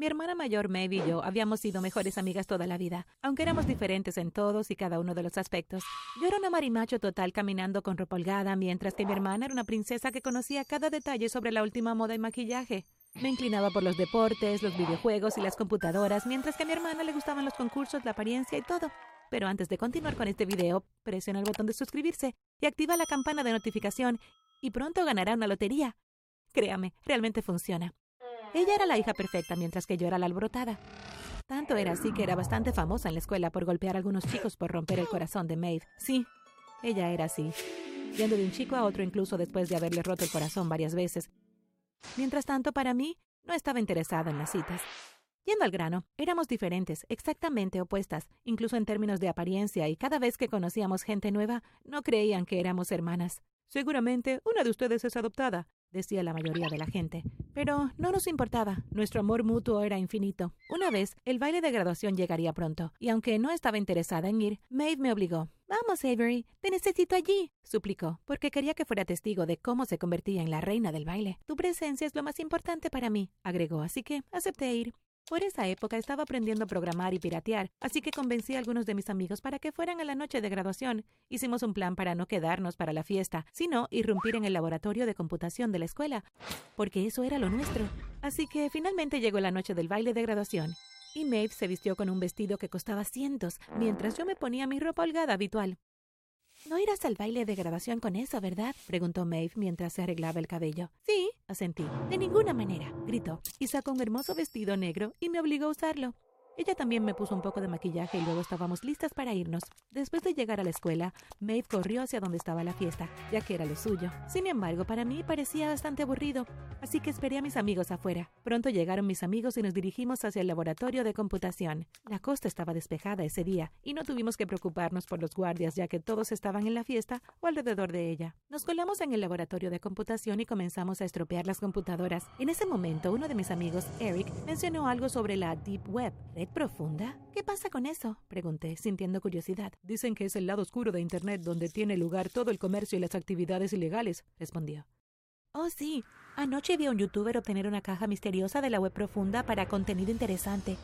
Mi hermana mayor Maeve y yo habíamos sido mejores amigas toda la vida, aunque éramos diferentes en todos y cada uno de los aspectos. Yo era una marimacho total caminando con ropa holgada, mientras que mi hermana era una princesa que conocía cada detalle sobre la última moda y maquillaje. Me inclinaba por los deportes, los videojuegos y las computadoras, mientras que a mi hermana le gustaban los concursos, la apariencia y todo. Pero antes de continuar con este video, presiona el botón de suscribirse y activa la campana de notificación y pronto ganará una lotería. Créame, realmente funciona. Ella era la hija perfecta mientras que yo era la alborotada. Tanto era así que era bastante famosa en la escuela por golpear a algunos chicos por romper el corazón de Maeve. Sí, ella era así, yendo de un chico a otro incluso después de haberle roto el corazón varias veces. Mientras tanto, para mí, no estaba interesada en las citas. Yendo al grano, éramos diferentes, exactamente opuestas, incluso en términos de apariencia, y cada vez que conocíamos gente nueva, no creían que éramos hermanas. Seguramente una de ustedes es adoptada, decía la mayoría de la gente. Pero no nos importaba, nuestro amor mutuo era infinito. Una vez, el baile de graduación llegaría pronto, y aunque no estaba interesada en ir, Maeve me obligó. Vamos, Avery, te necesito allí, suplicó, porque quería que fuera testigo de cómo se convertía en la reina del baile. Tu presencia es lo más importante para mí, agregó, así que acepté ir. Por esa época estaba aprendiendo a programar y piratear, así que convencí a algunos de mis amigos para que fueran a la noche de graduación. Hicimos un plan para no quedarnos para la fiesta, sino irrumpir en el laboratorio de computación de la escuela, porque eso era lo nuestro. Así que finalmente llegó la noche del baile de graduación. Y Maeve se vistió con un vestido que costaba cientos, mientras yo me ponía mi ropa holgada habitual. No irás al baile de grabación con eso, ¿verdad? preguntó Maeve mientras se arreglaba el cabello. Sí, asentí. De ninguna manera, gritó, y sacó un hermoso vestido negro y me obligó a usarlo. Ella también me puso un poco de maquillaje y luego estábamos listas para irnos. Después de llegar a la escuela, Maeve corrió hacia donde estaba la fiesta, ya que era lo suyo. Sin embargo, para mí parecía bastante aburrido, así que esperé a mis amigos afuera. Pronto llegaron mis amigos y nos dirigimos hacia el laboratorio de computación. La costa estaba despejada ese día y no tuvimos que preocuparnos por los guardias ya que todos estaban en la fiesta o alrededor de ella. Nos colamos en el laboratorio de computación y comenzamos a estropear las computadoras. En ese momento, uno de mis amigos, Eric, mencionó algo sobre la Deep Web, profunda? ¿Qué pasa con eso? pregunté, sintiendo curiosidad. Dicen que es el lado oscuro de Internet donde tiene lugar todo el comercio y las actividades ilegales, respondió. Oh, sí. Anoche vi a un youtuber obtener una caja misteriosa de la web profunda para contenido interesante.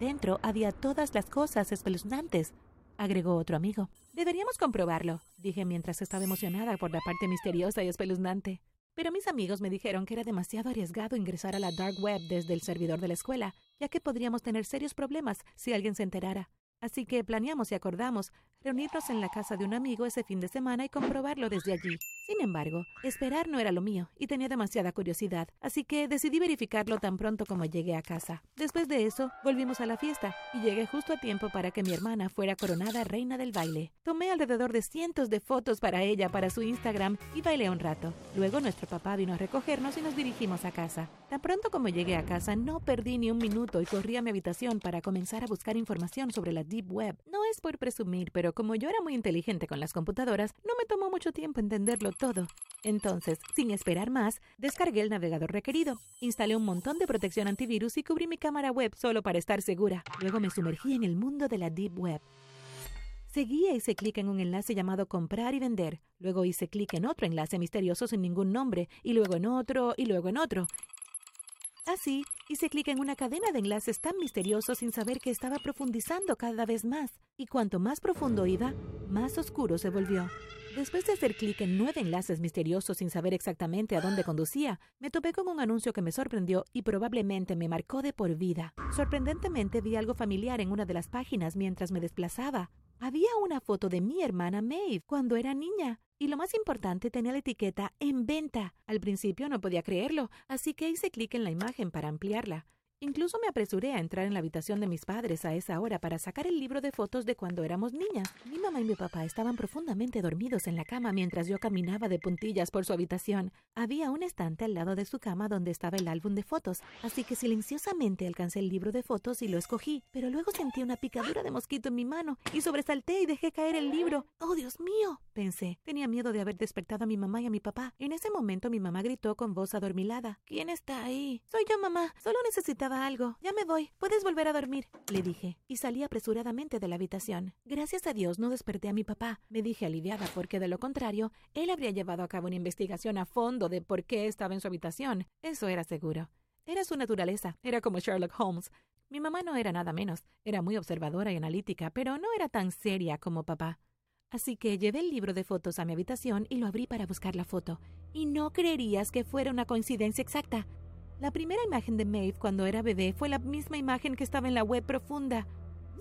Dentro había todas las cosas espeluznantes, agregó otro amigo. Deberíamos comprobarlo, dije mientras estaba emocionada por la parte misteriosa y espeluznante. Pero mis amigos me dijeron que era demasiado arriesgado ingresar a la dark web desde el servidor de la escuela, ya que podríamos tener serios problemas si alguien se enterara. Así que planeamos y acordamos reunirnos en la casa de un amigo ese fin de semana y comprobarlo desde allí. Sin embargo, esperar no era lo mío y tenía demasiada curiosidad, así que decidí verificarlo tan pronto como llegué a casa. Después de eso, volvimos a la fiesta y llegué justo a tiempo para que mi hermana fuera coronada reina del baile. Tomé alrededor de cientos de fotos para ella para su Instagram y bailé un rato. Luego nuestro papá vino a recogernos y nos dirigimos a casa. Tan pronto como llegué a casa, no perdí ni un minuto y corrí a mi habitación para comenzar a buscar información sobre la Deep Web. No es por presumir, pero como yo era muy inteligente con las computadoras, no me tomó mucho tiempo entenderlo todo. Entonces, sin esperar más, descargué el navegador requerido, instalé un montón de protección antivirus y cubrí mi cámara web solo para estar segura. Luego me sumergí en el mundo de la Deep Web. Seguí e hice clic en un enlace llamado comprar y vender. Luego hice clic en otro enlace misterioso sin ningún nombre, y luego en otro, y luego en otro. Así, hice clic en una cadena de enlaces tan misteriosos sin saber que estaba profundizando cada vez más, y cuanto más profundo iba, más oscuro se volvió. Después de hacer clic en nueve enlaces misteriosos sin saber exactamente a dónde conducía, me topé con un anuncio que me sorprendió y probablemente me marcó de por vida. Sorprendentemente vi algo familiar en una de las páginas mientras me desplazaba. Había una foto de mi hermana Maeve cuando era niña. Y lo más importante, tenía la etiqueta en venta. Al principio no podía creerlo, así que hice clic en la imagen para ampliarla. Incluso me apresuré a entrar en la habitación de mis padres a esa hora para sacar el libro de fotos de cuando éramos niñas. Mi mamá y mi papá estaban profundamente dormidos en la cama mientras yo caminaba de puntillas por su habitación. Había un estante al lado de su cama donde estaba el álbum de fotos, así que silenciosamente alcancé el libro de fotos y lo escogí, pero luego sentí una picadura de mosquito en mi mano y sobresalté y dejé caer el libro. ¡Oh, Dios mío! Pensé. Tenía miedo de haber despertado a mi mamá y a mi papá. En ese momento mi mamá gritó con voz adormilada. ¿Quién está ahí? Soy yo, mamá. Solo necesitaba algo. Ya me voy. Puedes volver a dormir, le dije, y salí apresuradamente de la habitación. Gracias a Dios no desperté a mi papá, me dije aliviada, porque de lo contrario, él habría llevado a cabo una investigación a fondo de por qué estaba en su habitación. Eso era seguro. Era su naturaleza, era como Sherlock Holmes. Mi mamá no era nada menos, era muy observadora y analítica, pero no era tan seria como papá. Así que llevé el libro de fotos a mi habitación y lo abrí para buscar la foto. Y no creerías que fuera una coincidencia exacta. La primera imagen de Maeve cuando era bebé fue la misma imagen que estaba en la web profunda.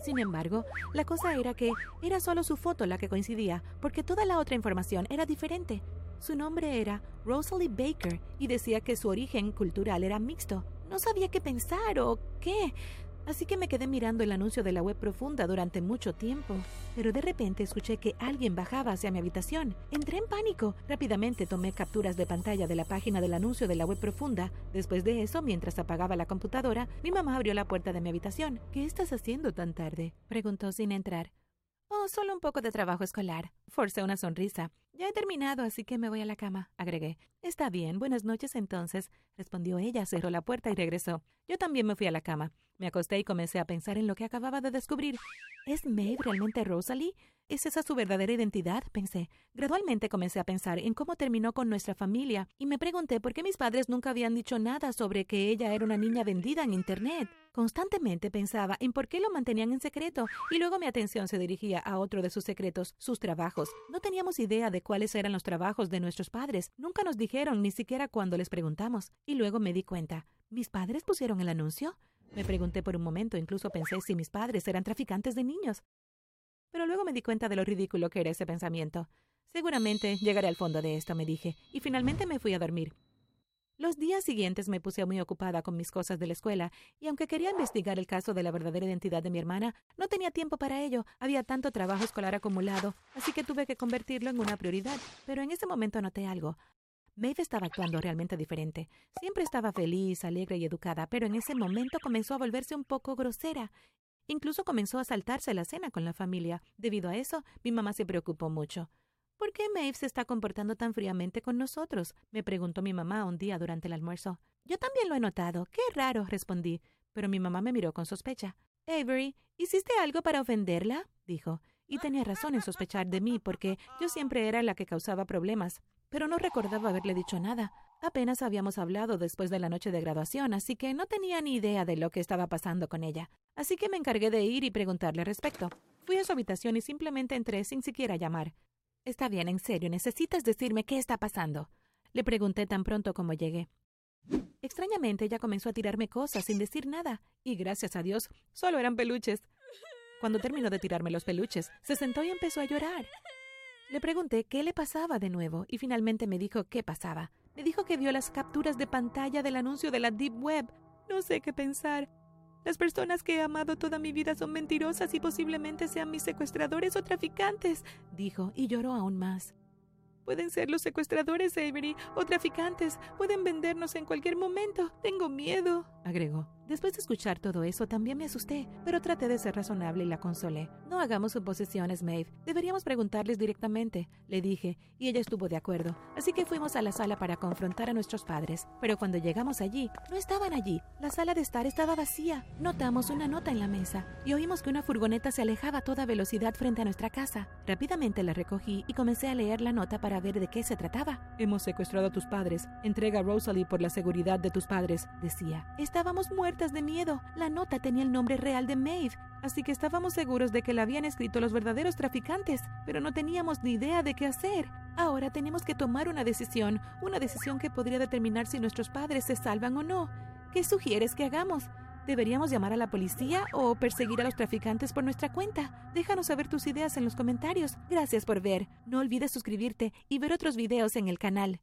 Sin embargo, la cosa era que era solo su foto la que coincidía, porque toda la otra información era diferente. Su nombre era Rosalie Baker y decía que su origen cultural era mixto. No sabía qué pensar o qué, así que me quedé mirando el anuncio de la web profunda durante mucho tiempo. Pero de repente escuché que alguien bajaba hacia mi habitación. Entré en pánico. Rápidamente tomé capturas de pantalla de la página del anuncio de la web profunda. Después de eso, mientras apagaba la computadora, mi mamá abrió la puerta de mi habitación. ¿Qué estás haciendo tan tarde? preguntó sin entrar. Oh, solo un poco de trabajo escolar. Forcé una sonrisa. Ya he terminado, así que me voy a la cama, agregué. Está bien, buenas noches entonces, respondió ella, cerró la puerta y regresó. Yo también me fui a la cama. Me acosté y comencé a pensar en lo que acababa de descubrir. ¿Es Maeve realmente Rosalie? ¿Es esa su verdadera identidad? pensé. Gradualmente comencé a pensar en cómo terminó con nuestra familia y me pregunté por qué mis padres nunca habían dicho nada sobre que ella era una niña vendida en Internet. Constantemente pensaba en por qué lo mantenían en secreto y luego mi atención se dirigía a otro de sus secretos, sus trabajos. No teníamos idea de cuáles eran los trabajos de nuestros padres. Nunca nos dijeron, ni siquiera cuando les preguntamos. Y luego me di cuenta. ¿Mis padres pusieron el anuncio? Me pregunté por un momento, incluso pensé si mis padres eran traficantes de niños. Pero luego me di cuenta de lo ridículo que era ese pensamiento. Seguramente llegaré al fondo de esto, me dije, y finalmente me fui a dormir. Los días siguientes me puse muy ocupada con mis cosas de la escuela, y aunque quería investigar el caso de la verdadera identidad de mi hermana, no tenía tiempo para ello. Había tanto trabajo escolar acumulado, así que tuve que convertirlo en una prioridad. Pero en ese momento noté algo. Maeve estaba actuando realmente diferente. Siempre estaba feliz, alegre y educada, pero en ese momento comenzó a volverse un poco grosera. Incluso comenzó a saltarse la cena con la familia. Debido a eso, mi mamá se preocupó mucho. ¿Por qué Maeve se está comportando tan fríamente con nosotros? me preguntó mi mamá un día durante el almuerzo. Yo también lo he notado. Qué raro, respondí, pero mi mamá me miró con sospecha. Avery, ¿hiciste algo para ofenderla? dijo, y tenía razón en sospechar de mí porque yo siempre era la que causaba problemas, pero no recordaba haberle dicho nada. Apenas habíamos hablado después de la noche de graduación, así que no tenía ni idea de lo que estaba pasando con ella. Así que me encargué de ir y preguntarle al respecto. Fui a su habitación y simplemente entré sin siquiera llamar. Está bien, en serio, necesitas decirme qué está pasando. Le pregunté tan pronto como llegué. Extrañamente ella comenzó a tirarme cosas sin decir nada, y gracias a Dios, solo eran peluches. Cuando terminó de tirarme los peluches, se sentó y empezó a llorar. Le pregunté qué le pasaba de nuevo, y finalmente me dijo qué pasaba. Me dijo que vio las capturas de pantalla del anuncio de la Deep Web. No sé qué pensar. Las personas que he amado toda mi vida son mentirosas y posiblemente sean mis secuestradores o traficantes, dijo, y lloró aún más. Pueden ser los secuestradores, Avery, o traficantes. Pueden vendernos en cualquier momento. Tengo miedo, agregó. Después de escuchar todo eso, también me asusté, pero traté de ser razonable y la consolé. No hagamos suposiciones, Maeve. Deberíamos preguntarles directamente, le dije, y ella estuvo de acuerdo. Así que fuimos a la sala para confrontar a nuestros padres. Pero cuando llegamos allí, no estaban allí. La sala de estar estaba vacía. Notamos una nota en la mesa y oímos que una furgoneta se alejaba a toda velocidad frente a nuestra casa. Rápidamente la recogí y comencé a leer la nota para ver de qué se trataba. Hemos secuestrado a tus padres. Entrega a Rosalie por la seguridad de tus padres, decía. Estábamos muertos de miedo. La nota tenía el nombre real de Maeve, así que estábamos seguros de que la habían escrito los verdaderos traficantes, pero no teníamos ni idea de qué hacer. Ahora tenemos que tomar una decisión, una decisión que podría determinar si nuestros padres se salvan o no. ¿Qué sugieres que hagamos? ¿Deberíamos llamar a la policía o perseguir a los traficantes por nuestra cuenta? Déjanos saber tus ideas en los comentarios. Gracias por ver. No olvides suscribirte y ver otros videos en el canal.